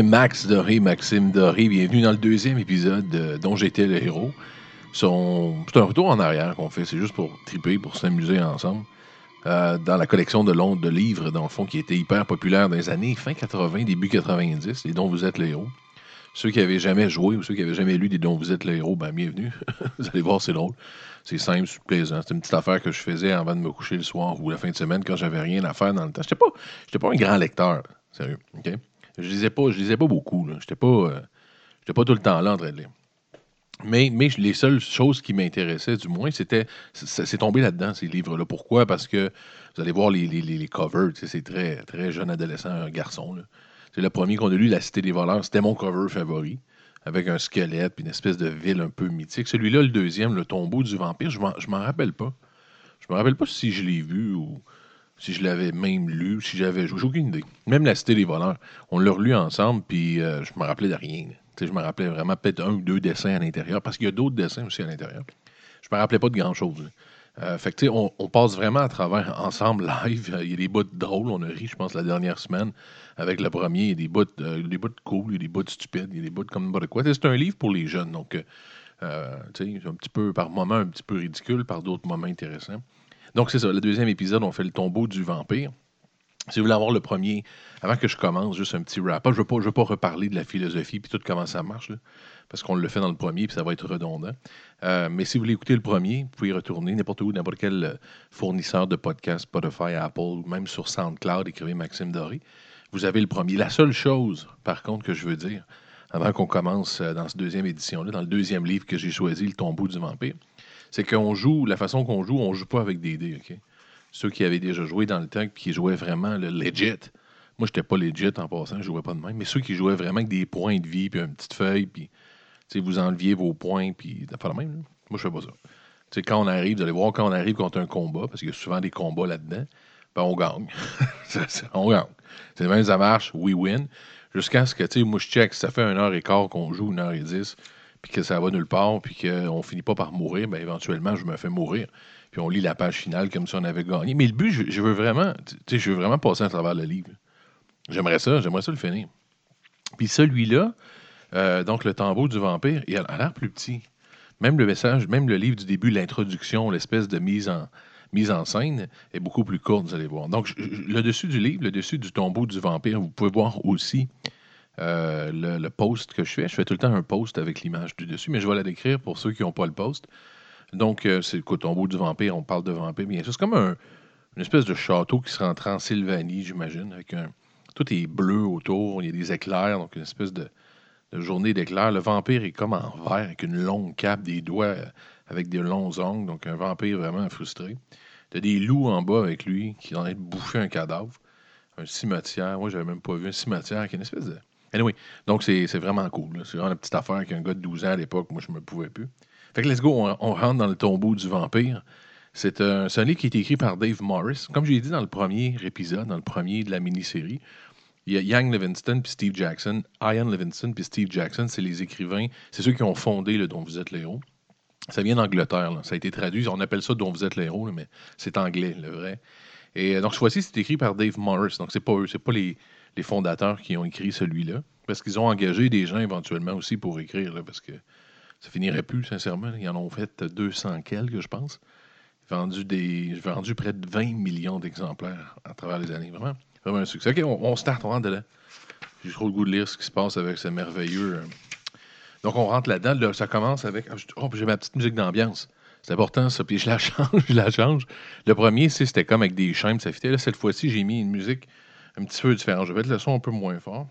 Max Doré, Maxime Doré. Bienvenue dans le deuxième épisode de dont j'étais le héros. C'est un retour en arrière qu'on fait, c'est juste pour triper, pour s'amuser ensemble. Euh, dans la collection de, long- de livres, dans le fond, qui était hyper populaire dans les années fin 80, début 90, les dont vous êtes le héros. Ceux qui avaient jamais joué ou ceux qui avaient jamais lu des dont vous êtes le héros, ben bienvenue. vous allez voir, c'est drôle. C'est simple, c'est plaisant. C'est une petite affaire que je faisais avant de me coucher le soir ou la fin de semaine quand j'avais rien à faire dans le temps. J'étais pas, j'étais pas un grand lecteur, sérieux. ok? Je lisais pas, je lisais pas beaucoup. là. J'étais pas, euh, j'étais pas tout le temps là en train de lire. Mais, les seules choses qui m'intéressaient, du moins, c'était. C'est tombé là-dedans, ces livres-là. Pourquoi? Parce que vous allez voir les, les, les- covers, c'est très, très jeune adolescent, un garçon. C'est le premier qu'on a lu, La Cité des voleurs. C'était mon cover favori, avec un squelette puis une espèce de ville un peu mythique. Celui-là, le deuxième, Le tombeau du vampire, je m'en je m'en rappelle pas. Je me rappelle pas si je l'ai vu ou si je l'avais même lu, si j'avais. J'ai aucune idée. Même La Cité des voleurs, on l'a relu ensemble, puis euh, je me rappelais de rien. je me rappelais vraiment peut-être un ou deux dessins à l'intérieur, parce qu'il y a d'autres dessins aussi à l'intérieur. Je me rappelais pas de grand-chose. Euh, fait que, on, on passe vraiment à travers ensemble live. Il y a des bouts drôles. On a ri, je pense, la dernière semaine avec le premier. Il y a des bouts, euh, cool, il y a des bouts stupides, il y a des bouts comme n'importe quoi. C'est un livre pour les jeunes. Donc, euh, euh, un petit peu, par moments, un petit peu ridicule, par d'autres moments intéressants. Donc, c'est ça. Le deuxième épisode, on fait le tombeau du vampire. Si vous voulez avoir le premier, avant que je commence, juste un petit wrap-up, je ne veux, pas- reparler de la philosophie puis tout comment ça marche, parce qu'on le fait dans le premier puis ça va être redondant. Euh, mais si vous voulez écouter le premier, vous pouvez y retourner n'importe où, n'importe quel euh, fournisseur de podcasts, Spotify, Apple, même sur SoundCloud, écrivez Maxime Doré. Vous avez le premier. La seule chose, par contre, que je veux dire, avant qu'on commence euh, dans cette deuxième édition-là, dans le deuxième livre que j'ai choisi, Le tombeau du vampire, c'est qu'on joue, la façon qu'on joue, on joue pas avec des dés, OK? Ceux qui avaient déjà joué dans le temps, puis qui jouaient vraiment le legit. Moi, j'étais pas legit en passant, je jouais pas de même. Mais ceux qui jouaient vraiment avec des points de vie, puis une petite feuille, puis vous enleviez vos points, puis pas le même. Moi, je fais pas ça. Tu sais, quand on arrive, vous allez voir, quand on arrive contre un combat, parce qu'il y a souvent des combats là-dedans, ben on gagne. On gagne. C'est même ça marche, we win. Jusqu'à ce que, tu sais, moi, je check, ça fait une heure et quart qu'on joue, une heure et dix, puis que ça va nulle part, puis qu'on finit pas par mourir, ben éventuellement, je me fais mourir. Puis on lit la page finale comme si on avait gagné. Mais le but, je, veux vraiment, tu je veux vraiment passer à travers le livre. J'aimerais ça, j'aimerais ça le finir. Puis celui-là, euh, donc le tambour du vampire, il a l'air plus petit. Même le message, même le livre du début, l'introduction, l'espèce de mise en, mise en scène est beaucoup plus courte, vous allez voir. Donc, le dessus du livre, le dessus du tombeau du vampire, vous pouvez voir aussi euh, le, post que je fais. Je fais tout le temps un post avec l'image du dessus, mais je vais la décrire pour ceux qui n'ont pas le post. Donc, euh, c'est le tombeau du vampire, on parle de vampire, bien. C'est comme un- une espèce de château qui serait en Transylvanie, j'imagine, avec un. Tout est bleu autour, il y a des éclairs, donc une espèce de, journée d'éclairs. Le vampire est comme en vert, avec une longue cape, des doigts euh, avec des longs ongles, donc un vampire vraiment frustré. A des loups en bas avec lui qui en train de un cadavre. Un cimetière. Moi, j'avais même pas vu un cimetière qui une espèce de. Anyway, donc c'est vraiment cool. C'est vraiment une petite affaire qu'un gars de 12 ans à l'époque, moi, je me pouvais plus. Fait que let's go, on, rentre dans le tombeau du vampire. C'est un, un livre qui est écrit par Dave Morris. Comme j'ai dit dans le premier épisode, dans le premier de la mini-série, il y a Ian Livingston puis Steve Jackson. Ian Livingston puis Steve Jackson, c'est les écrivains, c'est ceux qui ont fondé le Dont vous êtes le héros. Ça vient d'Angleterre, ça a été traduit. On appelle ça Dont vous êtes le héros, là, mais c'est anglais, le vrai. Et euh, donc, cette fois-ci, c'est écrit par Dave Morris. Donc, c'est pas eux, c'est pas les, les fondateurs qui ont écrit celui-là. Parce qu'ils ont engagé des gens éventuellement aussi pour écrire, là, parce que ça finirait plus, sincèrement. Ils en ont fait 200 quelques, je pense. Vendu, des, vendu près de 20 millions d'exemplaires à travers les années. Vraiment, vraiment un succès. OK, on, on start, on rentre dedans. J'ai trop le goût de lire ce qui se passe avec ce merveilleux. euh. Donc, on rentre là-dedans. Là, ça commence avec. ah, Oh, j'ai ma petite musique d'ambiance. C'est important, ça. Puis je la change, je la change. Le premier, c'était comme avec des chaînes, ça fitait. Cette fois-ci, j'ai mis une musique un petit peu différente. Je vais mettre le son un peu moins fort.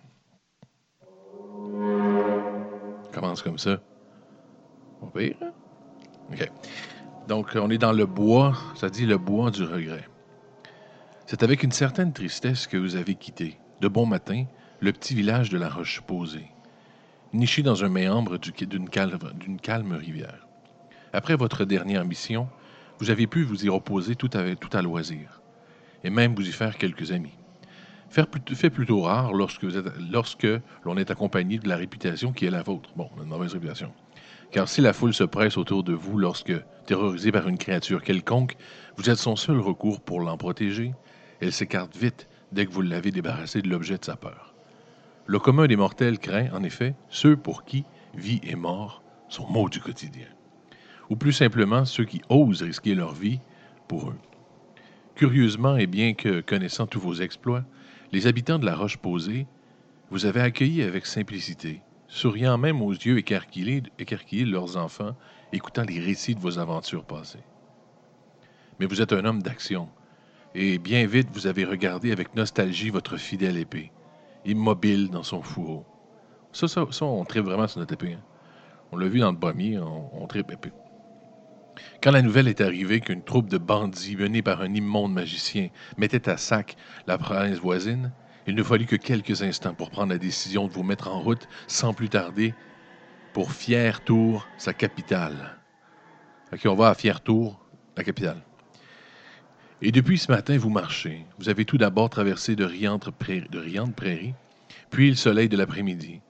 Commence comme ça. Pas pire? OK. Donc, on est dans le bois, ça dit le bois du regret. C'est avec une certaine tristesse que vous avez quitté, de bon matin, le petit village de la Roche-Posée, niché dans un méandre du- d'une calme, rivière. Après votre dernière mission, vous avez pu vous y reposer tout à loisir, et même vous y faire quelques amis. Fait plutôt rare lorsque, l'on est accompagné de la réputation qui est la vôtre. Bon, une mauvaise réputation. Car si la foule se presse autour de vous lorsque, terrorisé par une créature quelconque, vous êtes son seul recours pour l'en protéger, elle s'écarte vite dès que vous l'avez débarrassé de l'objet de sa peur. Le commun des mortels craint, en effet, ceux pour qui vie et mort sont mots du quotidien. Ou plus simplement, ceux qui osent risquer leur vie pour eux. Curieusement, et bien que connaissant tous vos exploits, les habitants de la roche posée vous avez accueilli avec simplicité, souriant même aux yeux écarquillés, de leurs enfants, écoutant les récits de vos aventures passées. Mais vous êtes un homme d'action, et bien vite vous avez regardé avec nostalgie votre fidèle épée, immobile dans son fourreau. Ça, ça, ça on tripe vraiment sur notre épée. Hein. On l'a vu dans le premier, on, on. Quand la nouvelle est arrivée qu'une troupe de bandits menée par un immonde magicien mettait à sac la province voisine, il ne fallut que quelques instants pour prendre la décision de vous mettre en route sans plus tarder pour Fier-Tour, sa capitale. OK, on va à Fier-Tour, la capitale. Et depuis ce matin, vous marchez. Vous avez tout d'abord traversé de riantes, prairies, de puis le soleil de l'après-midi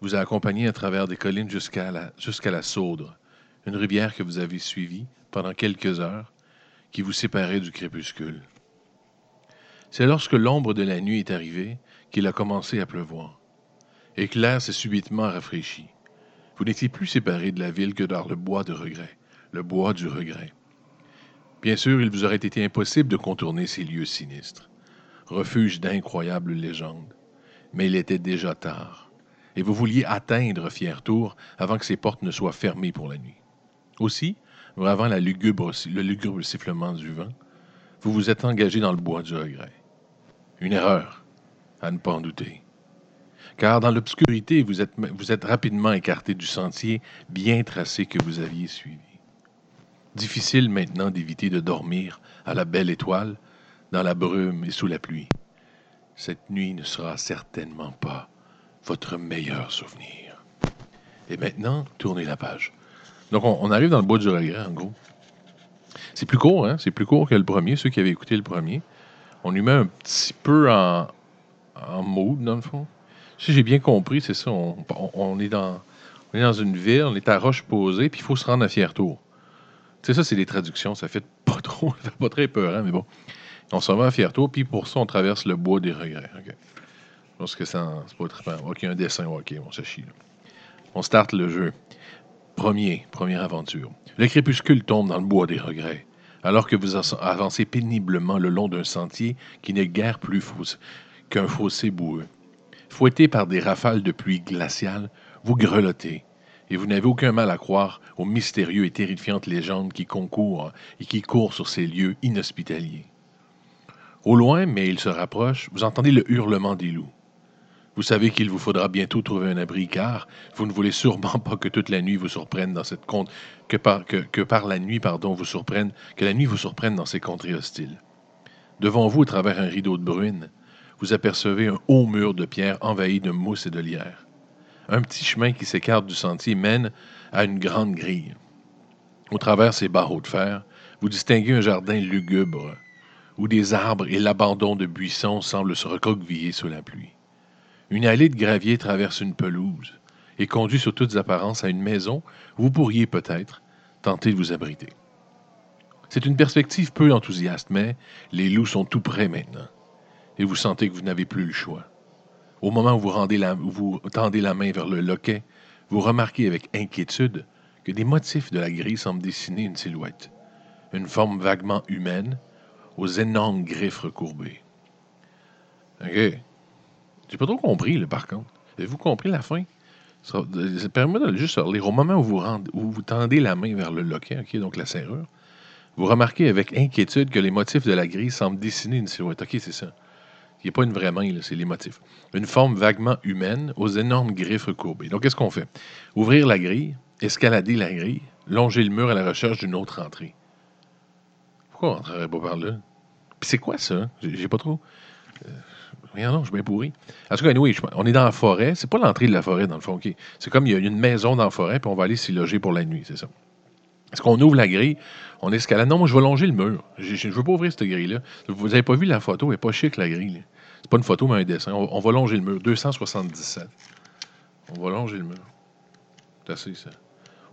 vous a accompagné à travers des collines jusqu'à la, jusqu'à la Saudre, une rivière que vous avez suivie pendant quelques heures, qui vous séparait du crépuscule. C'est lorsque l'ombre de la nuit est arrivée qu'il a commencé à pleuvoir, et que l'air s'est subitement rafraîchi. Vous n'étiez plus séparé de la ville que dans le bois de regret, le bois du regret. Bien sûr, il vous aurait été impossible de contourner ces lieux sinistres, refuge d'incroyables légendes, mais il était déjà tard, et vous vouliez atteindre Fiertour avant que ses portes ne soient fermées pour la nuit. Aussi, avant le lugubre sifflement du vent, vous vous êtes engagé dans le bois du regret. Une erreur, à ne pas en douter. Car dans l'obscurité, vous êtes rapidement écarté du sentier bien tracé que vous aviez suivi. Difficile maintenant d'éviter de dormir à la belle étoile, dans la brume et sous la pluie. Cette nuit ne sera certainement pas votre meilleur souvenir. Et maintenant, tournez la page. Donc, on, arrive dans le bois du regret, en gros. C'est plus court, hein? C'est plus court que le premier, ceux qui avaient écouté le premier on lui met un petit peu en, en mood, dans le fond. Si j'ai bien compris, c'est ça. On, est dans, on est dans une ville, on est à roche posée, puis il faut se rendre à Fiertour. Tu sais, ça, c'est des traductions. Ça fait pas trop, ça fait pas très peur, hein, mais bon. On s'en va à Fiertour, puis pour ça, on traverse le bois des regrets. OK? Parce que c'est pas très OK, un dessin, OK, on se. On starte le jeu. Premier, première aventure. Le crépuscule tombe dans le bois des regrets alors que vous avancez péniblement le long d'un sentier qui n'est guère plus qu'un fossé boueux. Fouetté par des rafales de pluie glaciale, vous grelottez, et vous n'avez aucun mal à croire aux mystérieux et terrifiantes légendes qui concourent et qui courent sur ces lieux inhospitaliers. Au loin, mais il se rapproche, vous entendez le hurlement des loups. Vous savez qu'il vous faudra bientôt trouver un abri, car vous ne voulez sûrement pas que toute la nuit vous surprenne dans cette compte, que par, que, par la nuit, pardon, vous surprenne, que la nuit vous surprenne dans ces contrées hostiles. Devant vous, à travers un rideau de bruine, vous apercevez un haut mur de pierre envahi de mousse et de lierre. Un petit chemin qui s'écarte du sentier mène à une grande grille. Au travers ces barreaux de fer, vous distinguez un jardin lugubre, où des arbres et l'abandon de buissons semblent se recroqueviller sous la pluie. Une allée de gravier traverse une pelouse et conduit sous toutes apparences à une maison où vous pourriez peut-être tenter de vous abriter. C'est une perspective peu enthousiaste, mais les loups sont tout près maintenant, et vous sentez que vous n'avez plus le choix. Au moment où vous, rendez la, vous tendez la main vers le loquet, vous remarquez avec inquiétude que des motifs de la grille semblent dessiner une silhouette, une forme vaguement humaine, aux énormes griffes recourbées. J'ai pas trop compris, le par contre. Avez-vous compris la fin? Permettez-moi de juste lire. Au moment où vous, tendez la main vers le loquet, donc la serrure, vous remarquez avec inquiétude que les motifs de la grille semblent dessiner une silhouette. OK, c'est ça. Il n'y a pas une vraie main, c'est les motifs. Une forme vaguement humaine aux énormes griffes courbées. Donc, qu'est-ce qu'on fait? Ouvrir la grille, escalader la grille, longer le mur à la recherche d'une autre entrée. Pourquoi on n'entrerait pas par là? Puis c'est quoi ça? J'ai pas trop. Euh, non, je suis bien pourri. En tout cas, oui, on est dans la forêt. C'est pas l'entrée de la forêt, dans le fond. C'est comme il y a une maison dans la forêt, puis on va aller s'y loger pour la nuit, c'est ça. Est-ce qu'on ouvre la grille? On escalade? Non, moi, je vais longer le mur. Je ne veux pas ouvrir cette grille-là. Vous n'avez pas vu la photo? Elle n'est pas chic, la grille. C'est pas une photo, mais un dessin. On, va longer le mur. 277. On va longer le mur. C'est assez, ça.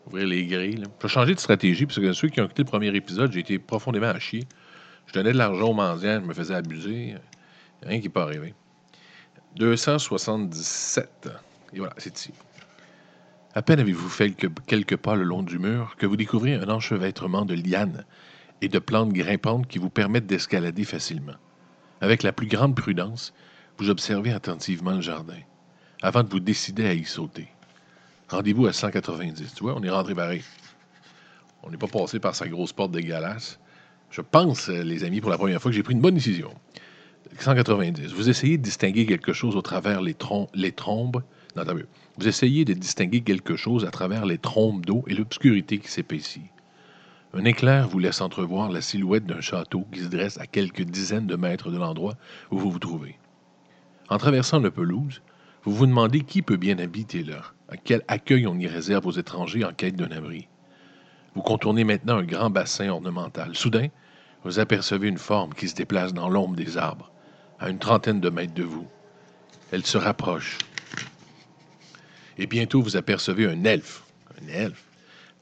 Ouvrir les grilles. Je vais changer de stratégie, parce que ceux qui ont écouté le premier épisode, j'ai été profondément à chier. Je donnais de l'argent aux mendiants, je me faisais abuser. Rien qui n'est pas arrivé. 277. Et voilà, c'est ici. À peine avez-vous fait quelques pas le long du mur que vous découvrez un enchevêtrement de lianes et de plantes grimpantes qui vous permettent d'escalader facilement. Avec la plus grande prudence, vous observez attentivement le jardin avant de vous décider à y sauter. Rendez-vous à 190. Tu vois, on est rentré pareil. On n'est pas passé par sa grosse porte dégueulasse. Je pense, euh, les amis, pour la première fois, que j'ai pris une bonne décision. 190. Vous essayez de distinguer quelque chose au travers les, trombes. Non, Vous essayez de distinguer quelque chose à travers les trombes d'eau et l'obscurité qui s'épaissit. Un éclair vous laisse entrevoir la silhouette d'un château qui se dresse à quelques dizaines de mètres de l'endroit où vous vous trouvez. En traversant le pelouse, vous vous demandez qui peut bien habiter là, à quel accueil on y réserve aux étrangers en quête d'un abri. Vous contournez maintenant un grand bassin ornemental. Soudain, vous apercevez une forme qui se déplace dans l'ombre des arbres, à une trentaine de mètres de vous. Elle se rapproche. Et bientôt, vous apercevez un elfe, un elfe,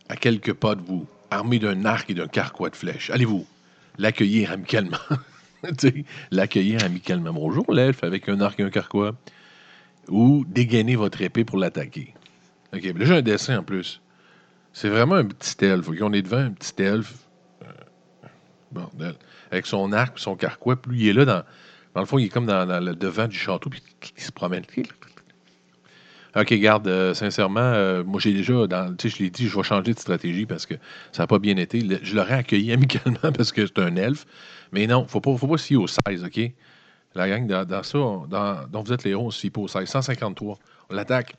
à quelques pas de vous, armé d'un arc et d'un carquois de flèches. Allez-vous l'accueillir amicalement? l'accueillir amicalement. Bonjour, l'elfe, avec un arc et un carquois. Ou dégainer votre épée pour l'attaquer. OK, là, j'ai un dessin en plus. C'est vraiment un petit elfe. On est devant un petit elfe. Euh, bordel. Avec son arc son carquois. Puis il est là dans. Dans le fond, il est comme dans, le devant du château, puis il se promène. OK, garde, euh, sincèrement, euh, moi j'ai déjà, dans, je l'ai dit, je vais changer de stratégie parce que ça n'a pas bien été. je l'aurais accueilli amicalement parce que c'est un elfe. Mais non, faut pas, faut pas fier au 16, OK? La gang, dans, ça, dans, dont vous êtes les héros, on se fie pas au 16. 153. On l'attaque.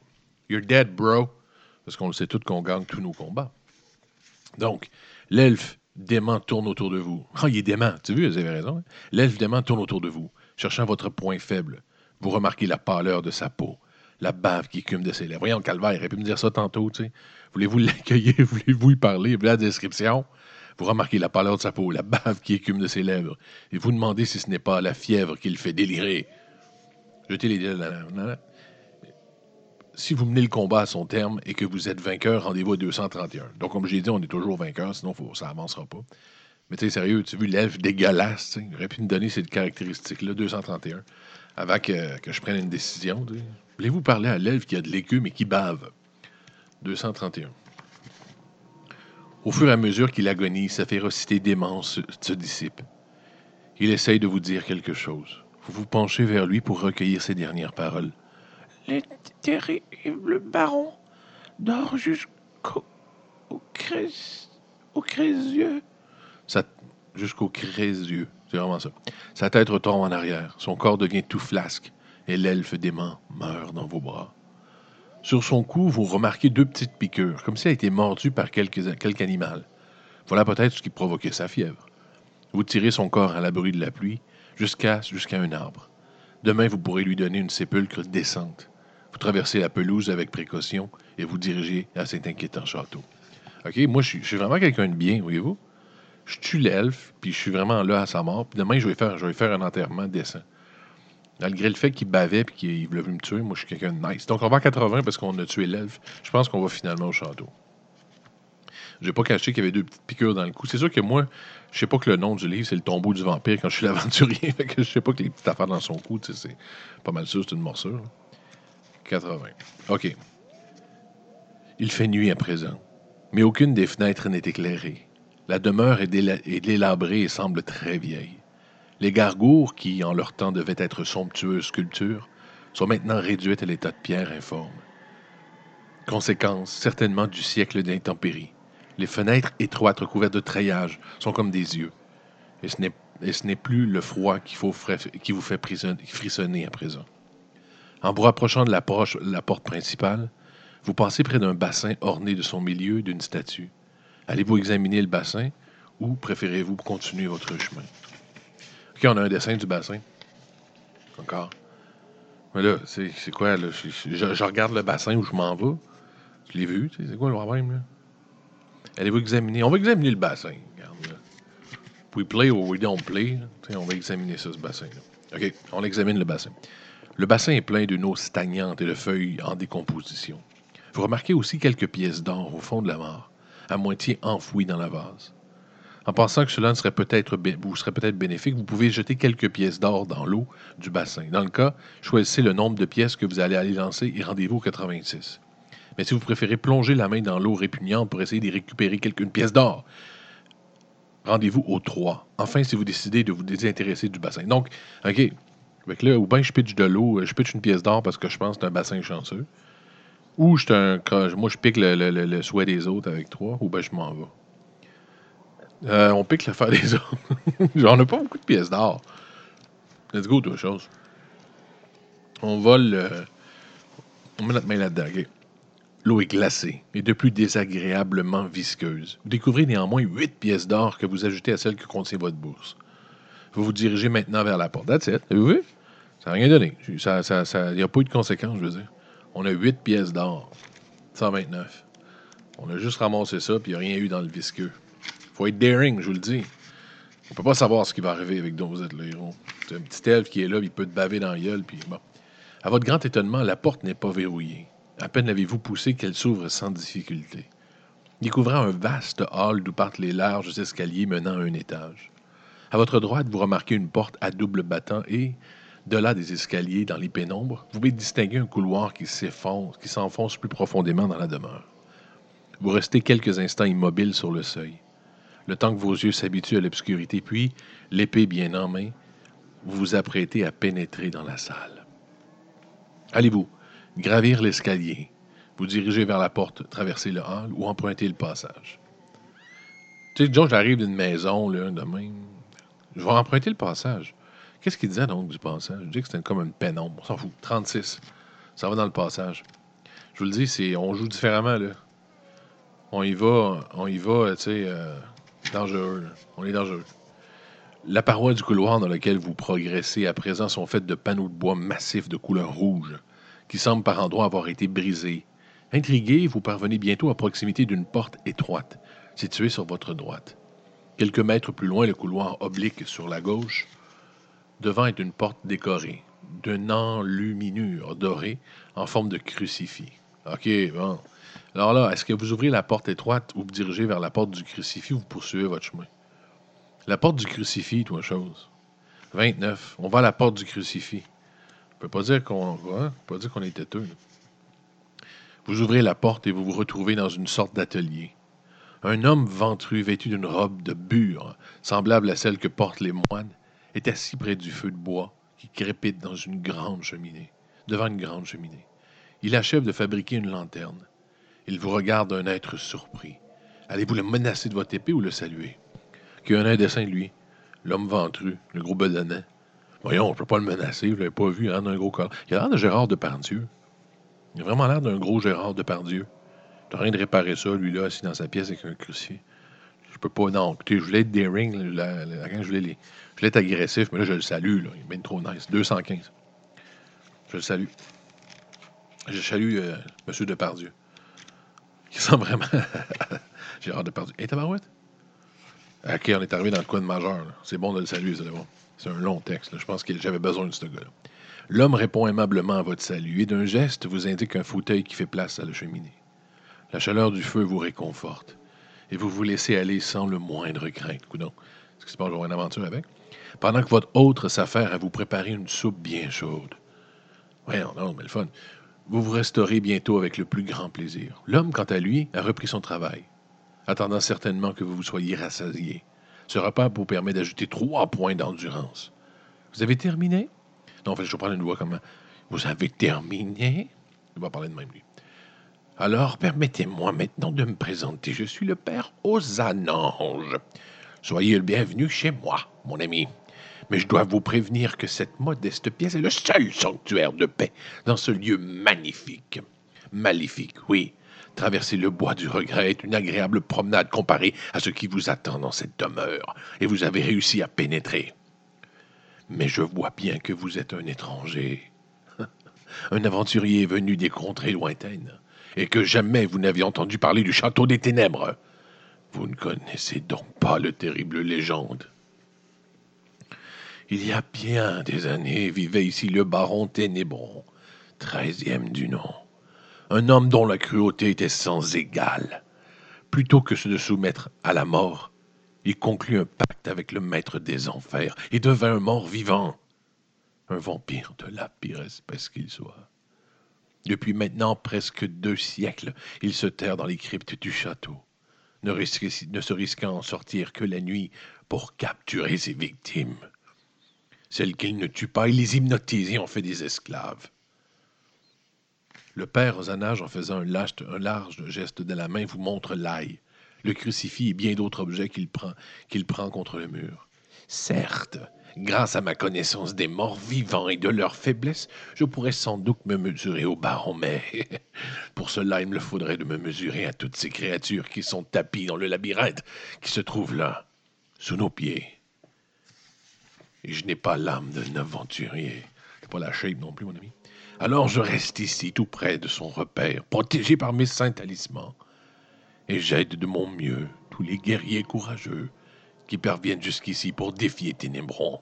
You're dead, bro. Parce qu'on le sait tous qu'on gagne tous nos combats. Donc, l'elfe dément tourne autour de vous. Ah, il est dément. Tu vois, vous avez raison. Hein? L'elfe dément tourne autour de vous, cherchant votre point faible. Vous remarquez la pâleur de sa peau, la bave qui écume de ses lèvres. Voyons, Calvaire, il aurait pu me dire ça tantôt, tu sais. Voulez-vous l'accueillir? Voulez-vous y parler? Voulez la description? Vous remarquez la pâleur de sa peau, la bave qui écume de ses lèvres, et vous demandez si ce n'est pas la fièvre qui le fait délirer. Jetez les si vous menez le combat à son terme et que vous êtes vainqueur, rendez-vous à 231. Donc, comme j'ai dit, on est toujours vainqueur, sinon ça n'avancera pas. Mais tu sais, sérieux, tu as vu l'elfe dégueulasse, il aurait pu me donner cette caractéristique-là, 231, avant que, je prenne une décision. Voulez-vous parler à l'elfe qui a de l'écume et qui bave? 231. Au fur et à mesure qu'il agonise, sa férocité démence se dissipe. Il essaye de vous dire quelque chose. Vous vous penchez vers lui pour recueillir ses dernières paroles. Le terrible baron dort jusqu'au au au crésieux. Jusqu'au crésieux, c'est vraiment ça. Sa tête retombe en arrière, son corps devient tout flasque, et l'elfe dément meurt dans vos bras. Sur son cou, vous remarquez deux petites piqûres, comme si elle été mordue par quelque, animal. Voilà peut-être ce qui provoquait sa fièvre. Vous tirez son corps à l'abri de la pluie jusqu'à jusqu'à un arbre. Demain, vous pourrez lui donner une sépulcre décente. Vous traversez la pelouse avec précaution et vous dirigez à cet inquiétant château. OK, moi, je suis, vraiment quelqu'un de bien, voyez-vous? Je tue l'elfe, puis je suis vraiment là à sa mort. Puis demain, je vais faire, je vais faire un enterrement décent. Malgré le fait qu'il bavait et qu'il voulait me tuer, moi, je suis quelqu'un de nice. Donc, on va à 80 parce qu'on a tué l'elfe. Je pense qu'on va finalement au château. Je n'ai pas caché qu'il y avait deux petites piqûres dans le cou. C'est sûr que moi, je sais pas que le nom du livre, c'est le tombeau du vampire quand je suis l'aventurier. Je sais pas que les petites affaires dans son cou, c'est pas mal sûr, c'est une morsure. 80. OK. Il fait nuit à présent, mais aucune des fenêtres n'est éclairée. La demeure est, délabrée et semble très vieille. Les gargoures, qui en leur temps devaient être somptueuses sculptures, sont maintenant réduites à l'état de pierre informe. Conséquence certainement du siècle d'intempéries. Les fenêtres étroites recouvertes de treillage sont comme des yeux. Et ce n'est plus le froid qui, qui vous fait frissonner à présent. En vous rapprochant de la, porte principale, vous passez près d'un bassin orné de son milieu d'une statue. Allez-vous examiner le bassin ou préférez-vous continuer votre chemin? OK, on a un dessin du bassin. Encore. Mais là, c'est quoi, là? Je, regarde le bassin où je m'en vais. Je l'ai vu, c'est quoi le problème, là? Allez-vous examiner? On va examiner le bassin. Là. We play or we don't play. On va examiner ça, ce bassin-là. OK, on examine le bassin. Le bassin est plein d'une eau stagnante et de feuilles en décomposition. Vous remarquez aussi quelques pièces d'or au fond de la mare, à moitié enfouies dans la vase. En pensant que cela ne serait peut-être vous serait peut-être bénéfique, vous pouvez jeter quelques pièces d'or dans l'eau du bassin. Dans le cas, choisissez le nombre de pièces que vous allez aller lancer et rendez-vous au 86. Mais si vous préférez plonger la main dans l'eau répugnante pour essayer d'y récupérer quelques une pièce d'or, rendez-vous au 3. Enfin, si vous décidez de vous désintéresser du bassin. Donc, OK. Fait là, ou bien je pitch de l'eau, je pitch une pièce d'or parce que je pense que c'est un bassin chanceux. Ou je un, moi, je pique le, le- le- le souhait des autres avec 3, ou bien je m'en vais. Euh, on pique le fer des autres. J'en ai pas beaucoup de pièces d'or. Let's go, autre chose. On vole. on met notre main là-dedans. L'eau est glacée et de plus désagréablement visqueuse. Vous découvrez néanmoins 8 pièces d'or que vous ajoutez à celles que contient votre bourse. Vous vous dirigez maintenant vers la porte. That's it. Avez-vous vu? Ça n'a rien donné. Il n'y a pas eu de conséquences, je veux dire. On a 8 pièces d'or. 129. On a juste ramassé ça, puis il n'y a rien eu dans le visqueux. faut être daring, je vous le dis. On peut pas savoir ce qui va arriver avec dont vous êtes le héros. C'est un petit elfe qui est là, il peut te baver dans la gueule, puis bon. À votre grand étonnement, la porte n'est pas verrouillée. À peine l'avez-vous poussée qu'elle s'ouvre sans difficulté. Découvrant un vaste hall d'où partent les larges escaliers menant à un étage. À votre droite, vous remarquez une porte à double battant et, de là des escaliers dans les pénombres, vous pouvez distinguer un couloir qui s'enfonce, qui s'enfonce plus profondément dans la demeure. Vous restez quelques instants immobile sur le seuil, le temps que vos yeux s'habituent à l'obscurité, puis, l'épée bien en main, vous vous apprêtez à pénétrer dans la salle. Allez-vous gravir l'escalier, vous dirigez vers la porte, traverser le hall ou emprunter le passage? Tu sais, que j'arrive d'une maison, là, demain, je vais emprunter le passage. Qu'est-ce qu'il disait donc du passage? Je dis que c'était comme une pénombre. On s'en fout. 36. Ça va dans le passage. Je vous le dis, c'est, on joue différemment, là. On y va, on y va, tu sais, euh, dangereux. On est dangereux. La paroi du couloir dans lequel vous progressez à présent sont faites de panneaux de bois massifs de couleur rouge, qui semblent par endroits avoir été brisés. Intrigué, vous parvenez bientôt à proximité d'une porte étroite, située sur votre droite. Quelques mètres plus loin, le couloir oblique sur la gauche. Devant est une porte décorée, d'une enluminure dorée en forme de crucifix. OK, bon. Alors là, est-ce que vous ouvrez la porte étroite ou vous dirigez vers la porte du crucifix ou vous poursuivez votre chemin? La porte du crucifix, toi, chose. 29. On va à la porte du crucifix. On peut pas dire qu'on hein? peut pas dire qu'on est têteux. Vous ouvrez la porte et vous vous retrouvez dans une sorte d'atelier. Un homme ventru, vêtu d'une robe de bure, semblable à celle que portent les moines, est assis près du feu de bois qui crépite dans une grande cheminée, devant une grande cheminée. Il achève de fabriquer une lanterne. Il vous regarde d'un être surpris. Allez-vous le menacer de votre épée ou le saluer? Qui a un de lui. L'homme ventru, le gros bedonnant. Voyons, je ne peux pas le menacer, je ne l'avez pas vu, hein, d'un gros corps. Il a l'air de Gérard Depardieu. Il a vraiment l'air d'un gros Gérard Depardieu. T'as rien de réparer ça, lui-là, assis dans sa pièce avec un crucifix. Je peux pas. Non, écoutez, je voulais être daring, là, je voulais, les, je voulais être agressif, mais là, je le salue. Il est bien trop nice. 215. Je le salue. Je salue euh, M. Depardieu. Qui sent vraiment Gérard Depardieu. Hé, tabarouette? OK, on est arrivé dans le coin de majeur. C'est bon de le saluer, c'est. C'est un long texte. Je pense que j'avais besoin de ce gars-là. L'homme répond aimablement à votre salut et d'un geste vous indique un fauteuil qui fait place à la cheminée. La chaleur du feu vous réconforte et vous vous laissez aller sans le moindre crainte. Coudon, est-ce que c'est pas avoir une aventure avec? Pendant que votre autre s'affaire à vous préparer une soupe bien chaude. Voyons, non, mais le fun. Vous vous restaurez bientôt avec le plus grand plaisir. L'homme, quant à lui, a repris son travail, attendant certainement que vous vous soyez rassasié. Ce repas vous permet d'ajouter trois points d'endurance. Vous avez terminé? Non, en fait, je vais prendre une voix comme... Vous avez terminé? Il va parler de même, lui. Alors, permettez-moi maintenant de me présenter. Je suis le père Osanange. Soyez le bienvenu chez moi, mon ami. Mais je dois vous prévenir que cette modeste pièce est le seul sanctuaire de paix dans ce lieu magnifique. Maléfique, oui. Traverser le bois du regret est une agréable promenade comparée à ce qui vous attend dans cette demeure, et vous avez réussi à pénétrer. Mais je vois bien que vous êtes un étranger, un aventurier venu des contrées lointaines, et que jamais vous n'aviez entendu parler du château des ténèbres. Vous ne connaissez donc pas le terrible légende. Il y a bien des années vivait ici le baron Ténébron, treizième du nom, un homme dont la cruauté était sans égale. Plutôt que de se soumettre à la mort, Il conclut un pacte avec le maître des enfers et devint un mort vivant. Un vampire de la pire espèce qu'il soit. Depuis maintenant presque deux siècles, il se terre dans les cryptes du château, ne, se risquant en sortir que la nuit pour capturer ses victimes. Celles qu'il ne tue pas, il les hypnotise et en fait des esclaves. Le père Ozanage, en faisant un large, geste de la main, vous montre l'ail, le crucifix et bien d'autres objets qu'il prend contre le mur. Certes, grâce à ma connaissance des morts vivants et de leur faiblesse, je pourrais sans doute me mesurer au baron, mais pour cela, il me faudrait de me mesurer à toutes ces créatures qui sont tapies dans le labyrinthe qui se trouve là, sous nos pieds. Et je n'ai pas l'âme d'un aventurier. C'est pas la shape non plus, mon ami. Alors je reste ici, tout près de son repère, protégé par mes saints talismans. Et j'aide de mon mieux tous les guerriers courageux qui parviennent jusqu'ici pour défier Ténébron.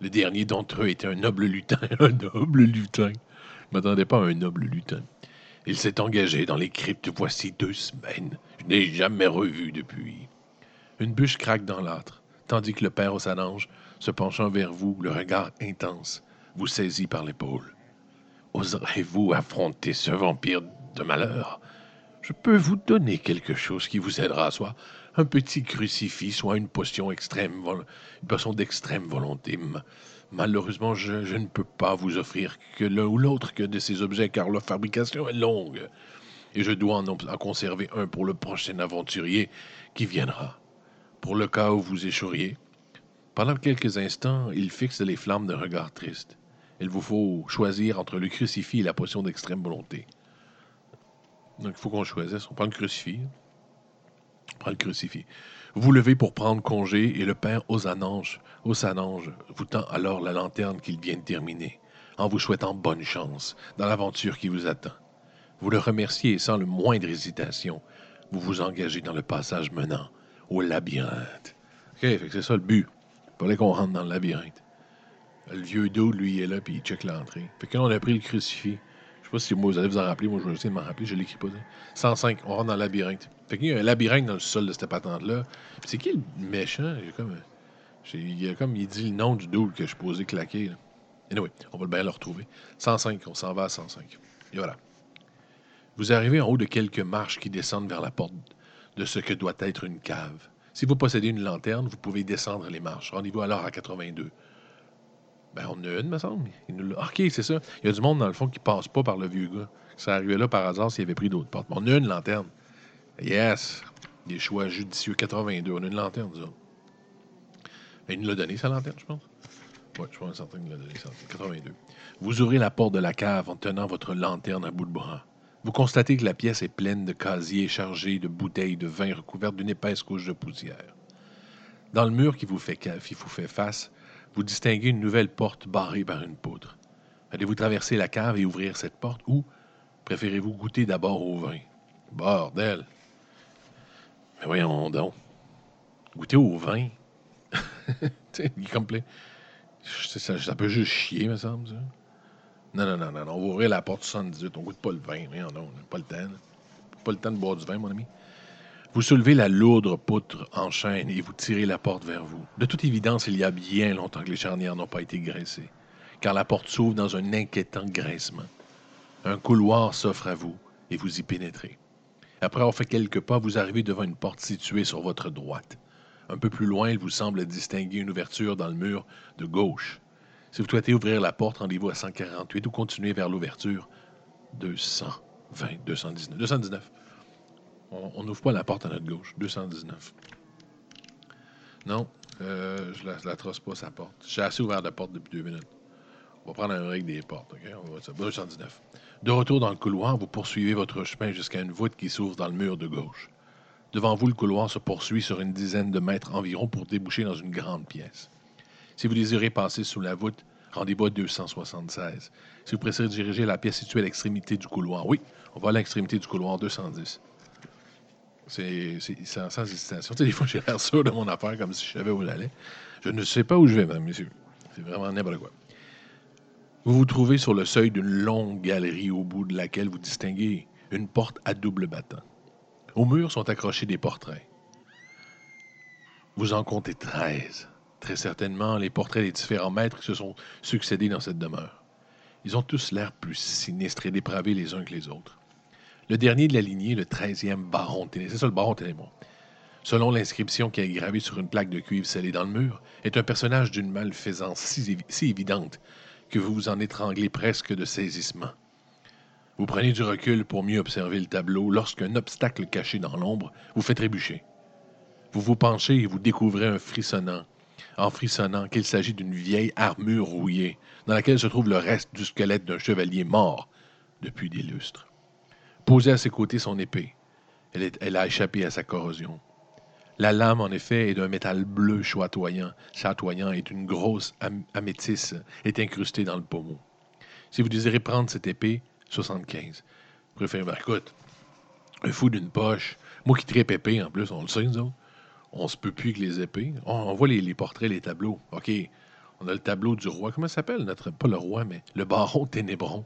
Le dernier d'entre eux était un noble lutin. un noble lutin. Je m'attendais pas à un noble lutin. Il s'est engagé dans les cryptes voici deux semaines. Je n'ai jamais revu depuis. Une bûche craque dans l'âtre, tandis que le père aux anges, se penchant vers vous, le regard intense, vous saisit par l'épaule. Oserez-vous affronter ce vampire de malheur? Je peux vous donner quelque chose qui vous aidera, soit un petit crucifix, soit une potion extrême, d'extrême volonté. Malheureusement, je, ne peux pas vous offrir que l'un ou l'autre que de ces objets, car leur fabrication est longue. Et je dois en, en conserver un pour le prochain aventurier qui viendra. Pour le cas où vous échoueriez, pendant quelques instants, il fixe les flammes d'un regard triste. Il vous faut choisir entre le crucifix et la potion d'extrême volonté. Donc, il faut qu'on choisisse. On prend le crucifix. On prend le crucifix. Vous levez pour prendre congé et le père Osanange, Osanange vous tend alors la lanterne qu'il vient de terminer, en vous souhaitant bonne chance dans l'aventure qui vous attend. Vous le remerciez sans le moindre hésitation, vous vous engagez dans le passage menant au labyrinthe. OK, c'est ça le but. Il fallait qu'on rentre dans le labyrinthe. Le vieux dos, lui, est là, puis il check l'entrée. Fait que là, on a pris le crucifix. Je sais pas si vous allez vous en rappeler. Moi, je vais essayer de m'en rappeler. Je l'écris pas. 105, on rentre dans le labyrinthe. Fait qu'il y a un labyrinthe dans le sol de cette patente-là. c'est qui le méchant? J'ai comme... Il, comme, il dit le nom du dos que je posais claquer. Là. Anyway, on va bien le retrouver. 105, on s'en va à 105. Et voilà. Vous arrivez en haut de quelques marches qui descendent vers la porte de ce que doit être une cave. Si vous possédez une lanterne, vous pouvez descendre les marches. Rendez-vous alors à 82. Ben, on a une, me semble. OK, c'est ça. Il y a du monde, dans le fond, qui passe pas par le vieux gars. Ça arrivait là par hasard s'il avait pris d'autres portes. On a une lanterne. Yes! Des choix judicieux. 82. On a une lanterne, ça. il nous l'a donné, sa lanterne, je pense. Oui, je pense certain qu'il l'a donné, ça. 82. Vous ouvrez la porte de la cave en tenant votre lanterne à bout de bras. Vous constatez que la pièce est pleine de casiers chargés de bouteilles de vin recouvertes d'une épaisse couche de poussière. Dans le mur qui vous fait, qui vous fait face, vous distinguez une nouvelle porte barrée par une poutre. Allez-vous traverser la cave et ouvrir cette porte ou préférez-vous goûter d'abord au vin? Bordel! Mais voyons donc. Goûter au vin? il est complet. Ça, ça, peut juste chier, me semble, ça. Non, non, non, non, On va ouvrir la porte 78. On goûte pas le vin. Mais non, on n'a pas le temps. Pas le temps de boire du vin, mon ami. Vous soulevez la lourde poutre en chaîne et vous tirez la porte vers vous. De toute évidence, il y a bien longtemps que les charnières n'ont pas été graissées, car la porte s'ouvre dans un inquiétant graissement. Un couloir s'offre à vous et vous y pénétrez. Après avoir fait quelques pas, vous arrivez devant une porte située sur votre droite. Un peu plus loin, il vous semble distinguer une ouverture dans le mur de gauche. Si vous souhaitez ouvrir la porte, rendez-vous à 148 ou continuez vers l'ouverture 220, 219. 219. On n'ouvre pas la porte à notre gauche. 219. Non, euh, je ne la, trosse pas, sa porte. J'ai assez ouvert la porte depuis deux minutes. On va prendre un règle des portes. OK? On va, 219. De retour dans le couloir, vous poursuivez votre chemin jusqu'à une voûte qui s'ouvre dans le mur de gauche. Devant vous, le couloir se poursuit sur une dizaine de mètres environ pour déboucher dans une grande pièce. Si vous désirez passer sous la voûte, rendez-vous à 276. Si vous préférez diriger la pièce située à l'extrémité du couloir, oui, on va à l'extrémité du couloir 210. C'est sans, hésitation. Des fois, j'ai l'air sûr de mon affaire comme si je savais où j'allais. Je ne sais pas où je vais, mesdames, messieurs. C'est vraiment n'importe quoi. Vous vous trouvez sur le seuil d'une longue galerie au bout de laquelle vous distinguez une porte à double battant. Au mur sont accrochés des portraits. Vous en comptez 13. Très certainement, les portraits des différents maîtres qui se sont succédés dans cette demeure. Ils ont tous l'air plus sinistres et dépravés les uns que les autres. Le dernier de la lignée, le 13e baron Ténébreux, c'est ça le baron Ténébreux, selon l'inscription qui est gravée sur une plaque de cuivre scellée dans le mur, est un personnage d'une malfaisance si, si évidente que vous vous en étranglez presque de saisissement. Vous prenez du recul pour mieux observer le tableau lorsqu'un obstacle caché dans l'ombre vous fait trébucher. Vous vous penchez et vous découvrez un frissonnant, en frissonnant qu'il s'agit d'une vieille armure rouillée, dans laquelle se trouve le reste du squelette d'un chevalier mort depuis des lustres. Posée à ses côtés son épée, elle, a échappé à sa corrosion. La lame, en effet, est d'un métal bleu chatoyant, chatoyant et une grosse améthyste est incrustée dans le pommeau. Si vous désirez prendre cette épée, 75. Préférez, ben, écoute, un fou d'une poche. Moi qui tripe épée, en plus, on le sait, nous autres. On se peut plus que les épées. On, voit les, portraits, les tableaux. OK. On a le tableau du roi. Comment ça s'appelle? Pas le roi, mais le baron Ténébron.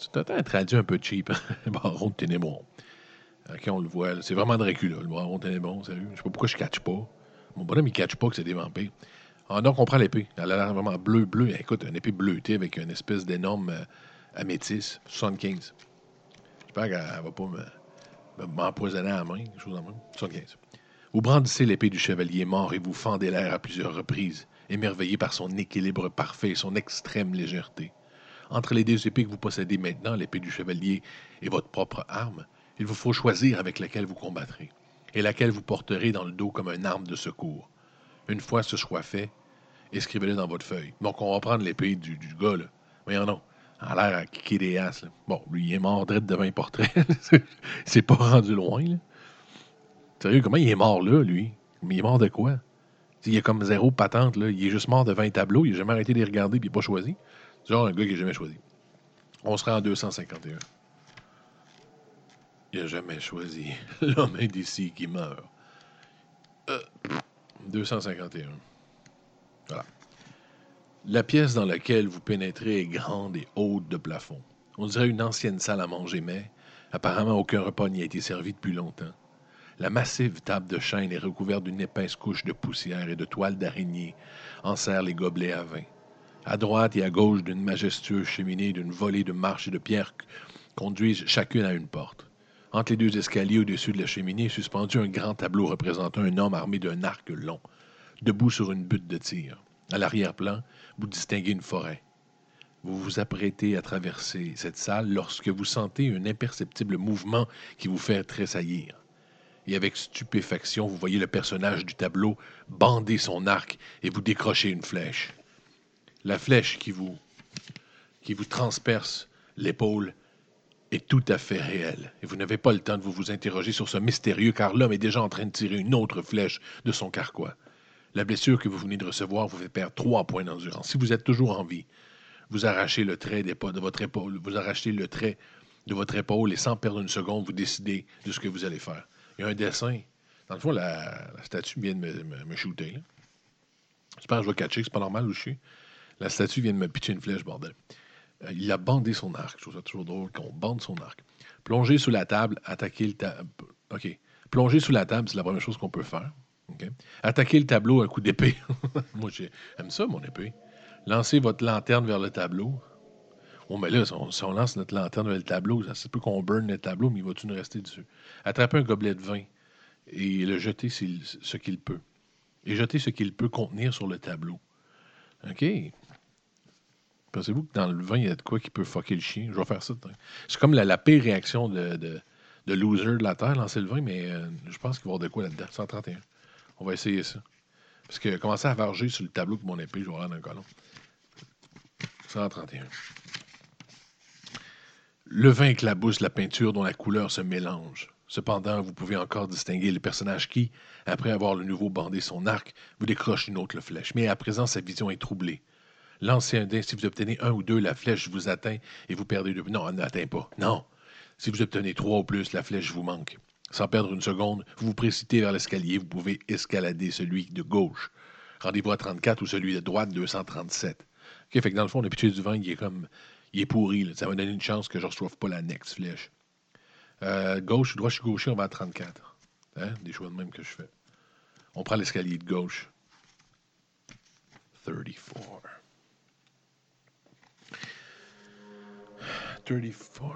C'est peut-être traduit un peu cheap. le baron de Ténébron. OK, on le voit. C'est vraiment Dracula, le baron Ténébron. Sérieux. Je sais pas pourquoi je ne catch pas. Mon bonhomme, il catch pas que c'est des vampires. Ah, donc, on prend l'épée. Elle a l'air vraiment bleu, bleu. Écoute, une épée bleutée avec une espèce d'énorme euh, améthyste. 75. J'espère qu'elle ne va pas m'empoisonner à la main, quelque chose en même. 75. Vous brandissez l'épée du chevalier mort et vous fendez l'air à plusieurs reprises, émerveillé par son équilibre parfait et son extrême légèreté. Entre les deux épées que vous possédez maintenant, l'épée du chevalier et votre propre arme, il vous faut choisir avec laquelle vous combattrez, et laquelle vous porterez dans le dos comme une arme de secours. Une fois ce choix fait, écrivez-le dans votre feuille. Donc, on va prendre l'épée du, gars, là. Mais non, a l'air à kicker as. Bon, lui, il est mort direct devant un portrait. c'est pas rendu loin. Là. Sérieux, comment il est mort là, lui? Mais il est mort de quoi? Il est comme zéro patente, là. Il est juste mort devant un tableau. Il n'a jamais arrêté de les regarder puis il n'a pas choisi. Genre un gars qui n'a jamais choisi. On sera en 251. Il n'a jamais choisi l'homme d'ici qui meurt. 251. Euh, voilà. La pièce dans laquelle vous pénétrez est grande et haute de plafond. On dirait une ancienne salle à manger, mais apparemment aucun repas n'y a été servi depuis longtemps. La massive table de chêne est recouverte d'une épaisse couche de poussière et de toiles d'araignée serre les gobelets à vin. À droite et à gauche d'une majestueuse cheminée d'une volée de marches et de pierres conduisent chacune à une porte. Entre les deux escaliers au-dessus de la cheminée est suspendu un grand tableau représentant un homme armé d'un arc long, debout sur une butte de tir. À l'arrière-plan, vous distinguez une forêt. Vous vous apprêtez à traverser cette salle lorsque vous sentez un imperceptible mouvement qui vous fait tressaillir. Et avec stupéfaction, vous voyez le personnage du tableau bander son arc et vous décrocher une flèche. La flèche qui vous, qui vous transperce l'épaule est tout à fait réelle. Et vous n'avez pas le temps de vous, interroger sur ce mystérieux, car l'homme est déjà en train de tirer une autre flèche de son carquois. La blessure que vous venez de recevoir vous fait perdre trois points d'endurance. Si vous êtes toujours en vie, vous arrachez le trait de votre épaule, vous arrachez le trait de votre épaule et sans perdre une seconde, vous décidez de ce que vous allez faire. Il y a un dessin. Dans le fond, la, statue vient de me, me, shooter. J'espère que je vais catcher, c'est pas normal où je suis. La statue vient de me pitcher une flèche, bordel. Euh, il a bandé son arc. Je trouve ça toujours drôle qu'on bande son arc. Plonger sous la table, attaquer le table. OK. Plonger sous la table, c'est la première chose qu'on peut faire. Attaquez le tableau à un coup d'épée. Moi, j'aime ça, mon épée. Lancez votre lanterne vers le tableau. Bon, mais là, si on, lance notre lanterne vers le tableau, ça se peut qu'on burn le tableau, mais il va-tu nous rester dessus? Attrapez un gobelet de vin et le jeter ce qu'il peut. Et jeter ce qu'il peut contenir sur le tableau. OK? Pensez-vous que dans le vin, il y a de quoi qui peut fucker le chien? Je vais faire ça. C'est comme la, pire réaction de, de, loser de la Terre, lancer le vin, mais euh, je pense qu'il va y avoir de quoi là-dedans. 131. On va essayer ça. Parce que commencer à varger sur le tableau de mon épée, je vais avoir un colon. 131. Le vin éclabousse la peinture dont la couleur se mélange. Cependant, vous pouvez encore distinguer le personnage qui, après avoir le nouveau bandé son arc, vous décroche une autre flèche. Mais à présent, sa vision est troublée. Lancez un. Si vous obtenez un ou deux, la flèche vous atteint et vous perdez deux. Non, elle n'atteint pas. Non. Si vous obtenez trois ou plus, la flèche vous manque. Sans perdre une seconde, vous vous précipitez vers l'escalier, vous pouvez escalader celui de gauche. Rendez-vous à 34 ou celui de droite 237. OK, fait que dans le fond, le pitcher du vin, il est comme. Il est pourri. Ça va donner une chance que je ne reçoive pas la next flèche. Euh, gauche, droite, je suis gaucher, on va à 34. Hein? Des choix de même que je fais. On prend l'escalier de gauche. 34. 34.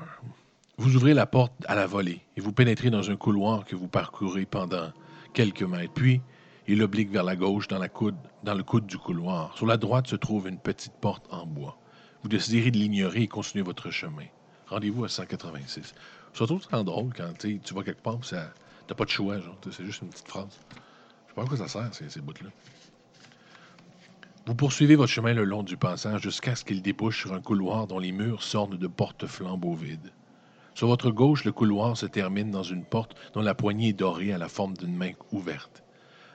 Vous ouvrez la porte à la volée et vous pénétrez dans un couloir que vous parcourez pendant quelques mètres. Puis, il oblique vers la gauche dans, le coude du couloir. Sur la droite se trouve une petite porte en bois. Vous déciderez de l'ignorer et continuer votre chemin. Rendez-vous à 186. C'est tout temps drôle quand tu vas quelque part t'as pas de choix. C'est juste une petite phrase. Je sais pas à quoi ça sert, ces, ces bouts-là. Vous poursuivez votre chemin le long du passage jusqu'à ce qu'il débouche sur un couloir dont les murs sortent de porte-flambeaux vides. Sur votre gauche, le couloir se termine dans une porte dont la poignée est dorée à la forme d'une main ouverte.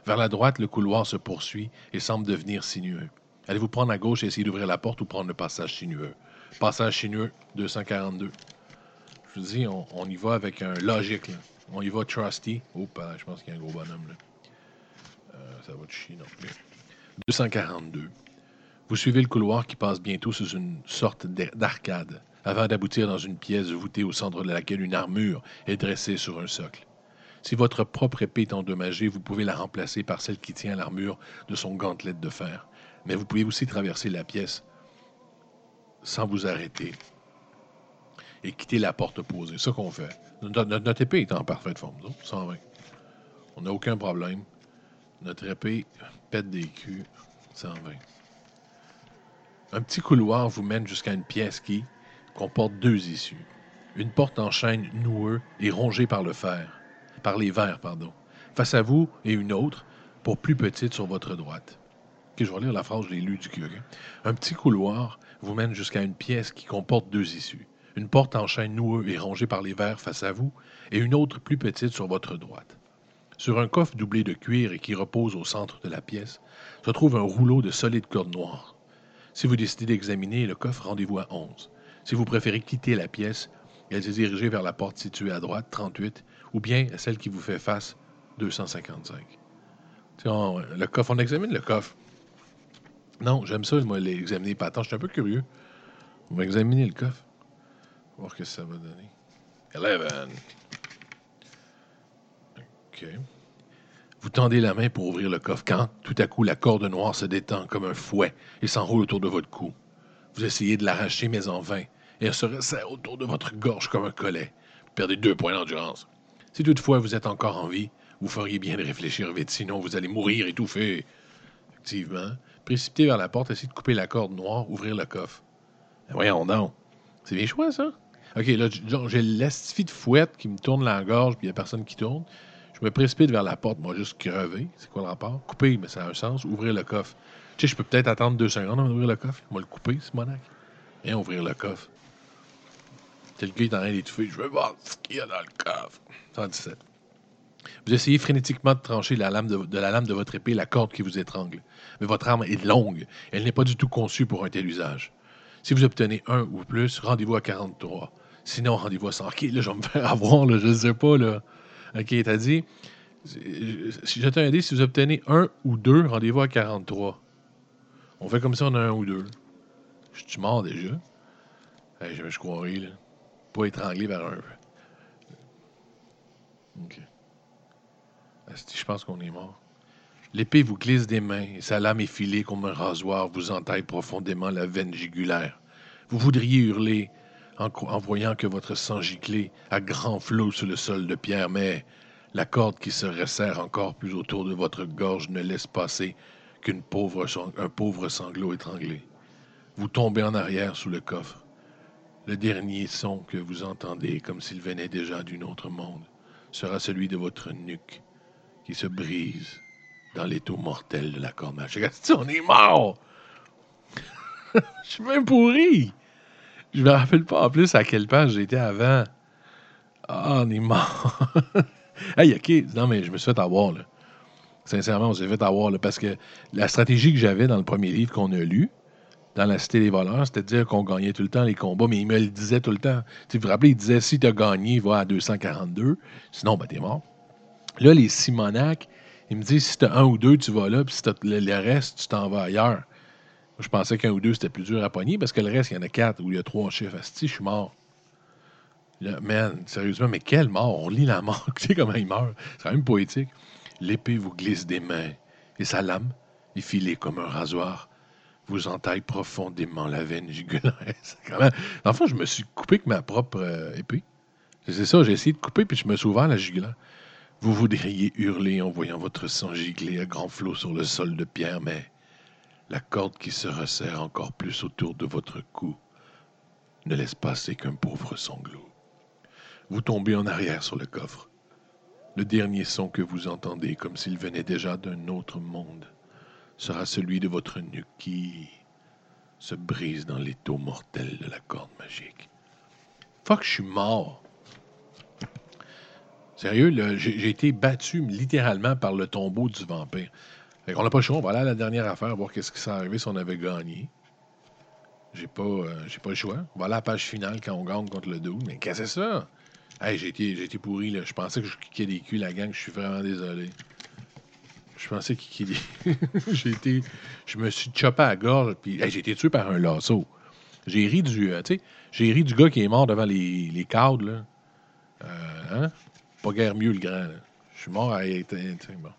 Vers la droite, le couloir se poursuit et semble devenir sinueux. Allez-vous prendre à gauche et essayer d'ouvrir la porte ou prendre le passage sinueux? Passage sinueux, 242. Je vous dis, on, y va avec un logique. On y va trusty. Oh, je pense qu'il y a un gros bonhomme. Là. Euh, ça va te chier, non. 242. Vous suivez le couloir qui passe bientôt sous une sorte d'arcade, avant d'aboutir dans une pièce voûtée au centre de laquelle une armure est dressée sur un socle. Si votre propre épée est endommagée, vous pouvez la remplacer par celle qui tient l'armure de son gantelette de fer. Mais vous pouvez aussi traverser la pièce sans vous arrêter et quitter la porte opposée. C'est ça qu'on fait. Notre, épée est en parfaite forme, 120. On n'a aucun problème. Notre épée pète des culs, 120. Un petit couloir vous mène jusqu'à une pièce qui comporte deux issues. Une porte en chêne noueux et rongée par le fer, par les verres, pardon. Face à vous et une autre, pour plus petite sur votre droite. Je vais lire la phrase, je l'ai lu du cul. Un petit couloir vous mène jusqu'à une pièce qui comporte deux issues. Une porte en chêne noueux et rongée par les verres face à vous, et une autre plus petite sur votre droite. Sur un coffre doublé de cuir et qui repose au centre de la pièce, se trouve un rouleau de solides cordes noires. Si vous décidez d'examiner le coffre, rendez-vous à 11. Si vous préférez quitter la pièce et se diriger vers la porte située à droite, 38, ou bien celle qui vous fait face, 255. le coffre, on examine le coffre. Non, j'aime ça, moi, l'examiner. Pas attends, je suis un peu curieux. On va examiner le coffre. Voir ce que ça va donner. 11. Vous tendez la main pour ouvrir le coffre quand, tout à coup, la corde noire se détend comme un fouet et s'enroule autour de votre cou. Vous essayez de l'arracher, mais en vain, et elle se resserre autour de votre gorge comme un collet. Vous perdez deux points d'endurance. Si toutefois vous êtes encore en vie, vous feriez bien de réfléchir vite, sinon vous allez mourir étouffé. Effectivement. Précipitez vers la porte, essayez de couper la corde noire, ouvrir le coffre. Ben voyons donc. C'est bien choix, ça? OK, là, j'ai l'estifie de fouette qui me tourne la gorge, puis il n'y a personne qui tourne. Je me précipite vers la porte, moi, juste crever. C'est quoi le rapport? Couper, mais ça a un sens. Ouvrir le coffre. Tu sais, je peux peut-être attendre deux secondes avant d'ouvrir le coffre. Moi, le couper, c'est monac. Viens ouvrir le coffre. C'est le gars est en train d'étouffer. Je veux voir ce qu'il y a dans le coffre. 117. Vous essayez frénétiquement de trancher la lame de, la lame de votre épée la corde qui vous étrangle. Mais votre arme est longue. Elle n'est pas du tout conçue pour un tel usage. Si vous obtenez un ou plus, rendez-vous à 43. Sinon, rendez-vous à 100. OK, là, je vais me faire avoir, je ne sais pas, là. OK, t'as dit, si j'étais un dé, si vous obtenez un ou deux, rendez-vous à 43. On fait comme ça, on a un ou deux. Je suis mort déjà? je, je croirais, là. Pas étranglé vers un. OK. Je pense qu'on est mort. L'épée vous glisse des mains et sa lame effilée comme un rasoir vous entaille profondément la veine jugulaire. Vous voudriez hurler, en, voyant que votre sang giclait à grands flots sur le sol de pierre, mais la corde qui se resserre encore plus autour de votre gorge ne laisse passer qu'un pauvre, sanglot étranglé. Vous tombez en arrière sous le coffre. Le dernier son que vous entendez, comme s'il venait déjà d'un autre monde, sera celui de votre nuque qui se brise dans l'étau mortel de la corde. On mort! Je suis même pourri! Je me rappelle pas en plus à quelle page j'étais avant. Ah, on est mort. hey, OK. Non, mais je me suis fait avoir, là. Sincèrement, on s'est fait avoir, là, parce que la stratégie que j'avais dans le premier livre qu'on a lu, dans la Cité des voleurs, c'était de dire qu'on gagnait tout le temps les combats, mais il me le disait tout le temps. vous vous rappelez, il disait si tu as gagné, va à 242, sinon, ben, t'es mort. Là, les Simonac, il me dit si tu as un ou deux, tu vas là, puis si tu le, le, reste, tu t'en vas ailleurs je pensais qu'un ou deux, c'était plus dur à pogner parce que le reste, il y en a quatre où il y a trois chiffres. Asti, je suis mort. man, sérieusement, mais quelle mort? On lit la mort. tu sais comment il meurt. C'est quand même poétique. L'épée vous glisse des mains, et sa lame, effilée comme un rasoir, vous entaille profondément la veine jugulaire. Enfin, je me suis coupé avec ma propre euh, épée. C'est ça, j'ai essayé de couper, puis je me suis ouvert la jugulaire. Vous voudriez hurler en voyant votre sang gicler à grands flots sur le sol de pierre, mais la corde qui se resserre encore plus autour de votre cou ne laisse passer qu'un pauvre sanglot. Vous tombez en arrière sur le coffre. Le dernier son que vous entendez, comme s'il venait déjà d'un autre monde, sera celui de votre nuque qui se brise dans l'étau mortel de la corde magique. Fuck, je suis mort. Sérieux, j'ai été battu littéralement par le tombeau du vampire. On n'a pas le choix, on va aller à la dernière affaire, voir qu'est-ce qui serait arrivé si on avait gagné. J'ai pas, euh, pas le choix. On va aller à la page finale quand on gagne contre le dos. Mais qu'est-ce que c'est ça? Hey, j'ai été, été pourri, là. Je pensais que je kickais des culs, la gang. Je suis vraiment désolé. Je pensais qu'il j'ai été. Je me suis chopé à la gorge, puis j'ai été tué par un lasso. J'ai ri du. Euh, tu sais, j'ai ri du gars qui est mort devant les, les cadres, là. Euh, hein? Pas guère mieux, le grand, Je suis mort à. Bon.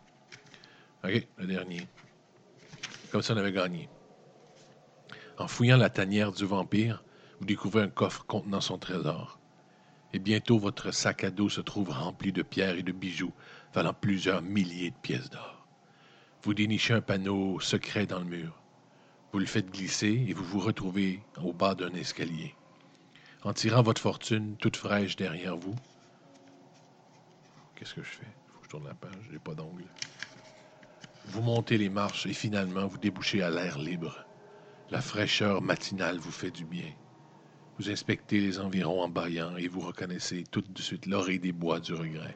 OK, le dernier. Comme si on avait gagné. En fouillant la tanière du vampire, vous découvrez un coffre contenant son trésor. Et bientôt, votre sac à dos se trouve rempli de pierres et de bijoux valant plusieurs milliers de pièces d'or. Vous dénichez un panneau secret dans le mur. Vous le faites glisser et vous vous retrouvez au bas d'un escalier. En tirant votre fortune toute fraîche derrière vous, qu'est-ce que je fais? Il faut que je tourne la page, j'ai pas d'ongle. Vous montez les marches et finalement vous débouchez à l'air libre. La fraîcheur matinale vous fait du bien. Vous inspectez les environs en baillant et vous reconnaissez tout de suite l'oreille des bois du regret.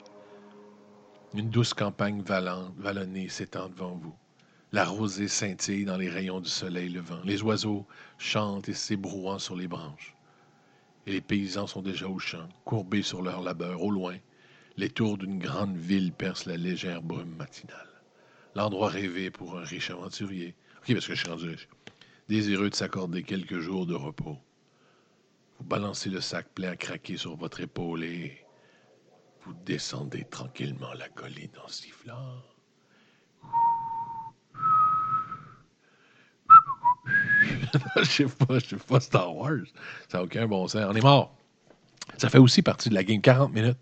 Une douce campagne vallonnée s'étend devant vous. La rosée scintille dans les rayons du soleil levant. Les oiseaux chantent et s'ébrouant sur les branches. Et les paysans sont déjà au champ, courbés sur leur labeur. Au loin, les tours d'une grande ville percent la légère brume matinale. L'endroit rêvé pour un riche aventurier. OK, parce que je suis rendu riche désireux de s'accorder quelques jours de repos. Vous balancez le sac plein à craquer sur votre épaule et vous descendez tranquillement la colline en sifflant. je sais pas, je sais pas Star Wars. Ça n'a aucun bon sens. On est mort. Ça fait aussi partie de la game. 40 minutes.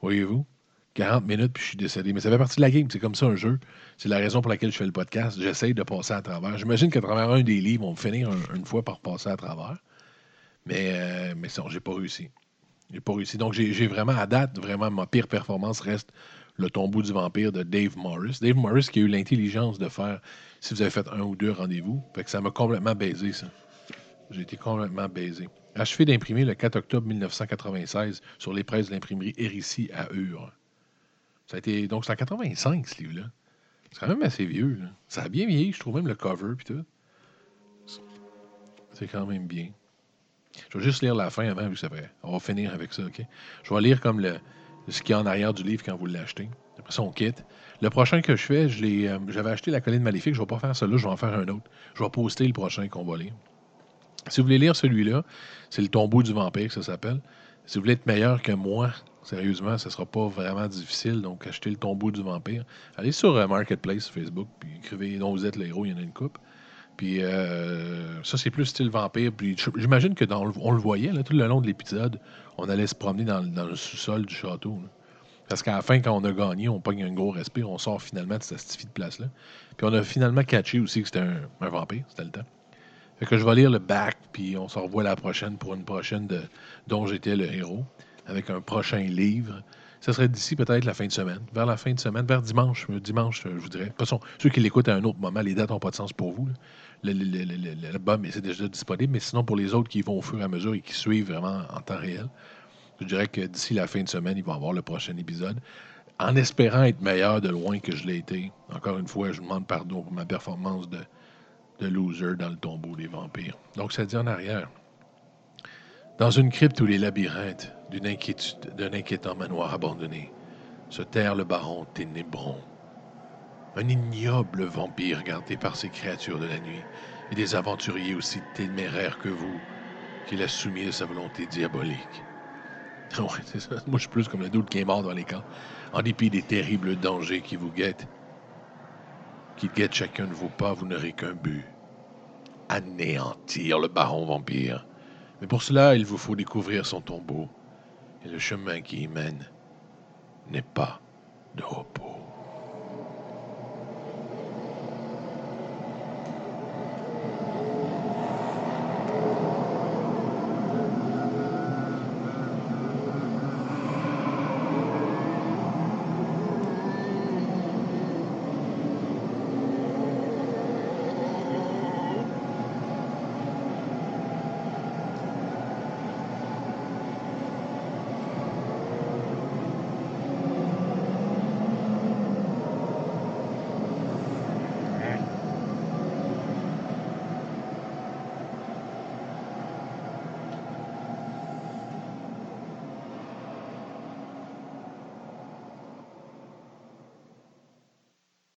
Voyez-vous? 40 minutes, puis je suis décédé. Mais ça fait partie de la game. C'est comme ça un jeu. C'est la raison pour laquelle je fais le podcast. J'essaye de passer à travers. J'imagine qu'à travers un des livres, on va finir une fois par passer à travers. Mais, euh, mais ça, j'ai pas réussi. J'ai pas réussi. Donc, j'ai vraiment, à date, vraiment, ma pire performance reste Le tombeau du vampire de Dave Morris. Dave Morris qui a eu l'intelligence de faire, si vous avez fait un ou deux rendez-vous, fait que ça m'a complètement baisé, ça. J'ai été complètement baisé. Achevé d'imprimer le 4 octobre 1996 sur les presses de l'imprimerie Hérissi à Ur. Ça a été, donc, c'est en 85, ce livre-là. C'est quand même assez vieux. Là. Ça a bien vieilli, je trouve même le cover puis tout. C'est quand même bien. Je vais juste lire la fin avant, vu que ça fait. On va finir avec ça, OK? Je vais lire comme le, ce qu'il y a en arrière du livre quand vous l'achetez. Après ça, on quitte. Le prochain que je fais, euh, j'avais acheté La colline maléfique. Je ne vais pas faire ça là, je vais en faire un autre. Je vais poster le prochain qu'on va lire. Si vous voulez lire celui-là, c'est Le tombeau du vampire, ça s'appelle. Si vous voulez être meilleur que moi, sérieusement, ce ne sera pas vraiment difficile. Donc, achetez le tombeau du vampire. Allez sur euh, Marketplace, Facebook, puis écrivez dont vous êtes l'héros, il y en a une coupe. Puis euh, ça, c'est plus style vampire. Puis j'imagine que dans on le voyait là, tout le long de l'épisode, on allait se promener dans, le sous-sol du château. Parce qu'à la fin, quand on a gagné, on pogne un gros respire, on sort finalement de cette de place-là. Puis on a finalement catché aussi que c'était un, vampire, c'était le temps. Fait que je vais lire le back, puis on se revoit la prochaine pour une prochaine de dont j'étais le héros, avec un prochain livre. Ça serait d'ici peut-être la fin de semaine, vers la fin de semaine, vers dimanche, euh, dimanche, euh, je vous dirais. De toute façon, ceux qui l'écoutent à un autre moment, les dates n'ont pas de sens pour vous. L'album est déjà disponible, mais sinon, pour les autres qui vont au fur et à mesure et qui suivent vraiment en temps réel, je dirais que d'ici la fin de semaine, ils vont avoir le prochain épisode. En espérant être meilleur de loin que je l'ai été. Encore une fois, je demande pardon pour ma performance de loser dans le tombeau des vampires. Donc, ça dit en arrière. Dans une crypte où les labyrinthes d'un inquiétant manoir abandonné, se terre le baron Ténébron. Un ignoble vampire gardé par ces créatures de la nuit, et des aventuriers aussi téméraires que vous, qu'il a soumis à sa volonté diabolique. Moi, je suis plus comme le doute qui est mort dans les camps. En dépit des terribles dangers qui vous guettent, qui guettent chacun de vos pas, vous n'aurez qu'un but. Anéantir le baron vampire. Mais pour cela, il vous faut découvrir son tombeau. Et le chemin qui y mène n'est pas de repos.